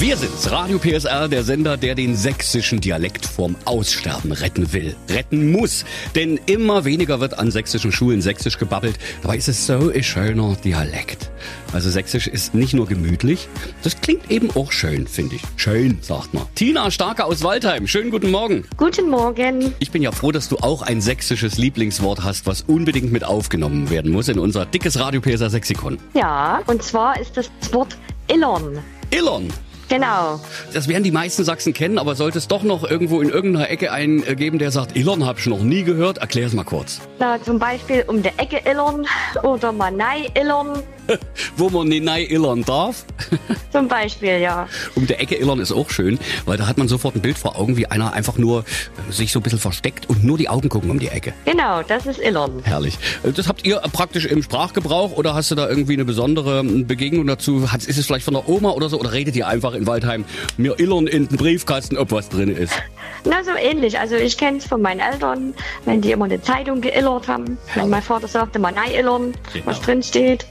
Wir sind's, Radio PSR, der Sender, der den sächsischen Dialekt vorm Aussterben retten will. Retten muss. Denn immer weniger wird an sächsischen Schulen sächsisch gebabbelt. Dabei ist es so ein schöner Dialekt. Also sächsisch ist nicht nur gemütlich, das klingt eben auch schön, finde ich. Schön, sagt man. Tina Starke aus Waldheim, schönen guten Morgen. Guten Morgen. Ich bin ja froh, dass du auch ein sächsisches Lieblingswort hast, was unbedingt mit aufgenommen werden muss in unser dickes Radio PSR Sexikon. Ja, und zwar ist das Wort Illern. Illern. Genau. Das werden die meisten Sachsen kennen, aber sollte es doch noch irgendwo in irgendeiner Ecke einen äh, geben, der sagt, Illern hab ich noch nie gehört, erklär es mal kurz. Na, zum Beispiel um die Ecke Illern oder Manei Illern. Wo man nicht nein illern darf. Zum Beispiel, ja. Um der Ecke illern ist auch schön, weil da hat man sofort ein Bild vor Augen, wie einer einfach nur äh, sich so ein bisschen versteckt und nur die Augen gucken um die Ecke. Genau, das ist Illern. Herrlich. Äh, Das habt ihr praktisch im Sprachgebrauch oder hast du da irgendwie eine besondere ähm, Begegnung dazu? Ist es vielleicht von der Oma oder so? Oder redet ihr einfach in Waldheim, mir illern in den Briefkasten, ob was drin ist? Na, so ähnlich. Also ich kenne es von meinen Eltern, wenn die immer eine Zeitung geillert haben. Wenn mein Vater sagte, Manei illern, was Genau. drin steht.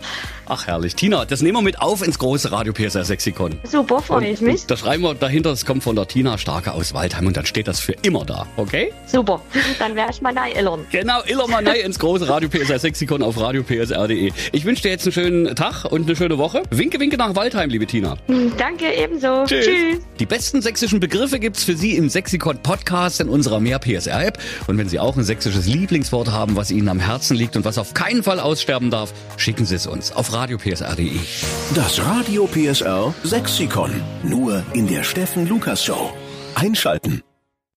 Ach herrlich. Tina, das nehmen wir mit auf ins große Radio PSR Sexikon. Super, freue ich mich. Da schreiben wir dahinter, es kommt von der Tina Starke aus Waldheim und dann steht das für immer da, okay? Super. Dann werde ich Manei illern. Genau, Illermanei ins große Radio PSR Sexikon auf radiopsr.de. Ich wünsche dir jetzt einen schönen Tag und eine schöne Woche. Winke, winke nach Waldheim, liebe Tina. Danke, ebenso. Tschüss. Die besten sächsischen Begriffe gibt's für Sie im Sexikon Podcast in unserer Mehr PSR App. Und wenn Sie auch ein sächsisches Lieblingswort haben, was Ihnen am Herzen liegt und was auf keinen Fall aussterben darf, schicken Sie es uns auf radiopsr.de. Das Radio PSR Sexikon. Nur in der Steffen Lukas Show. Einschalten.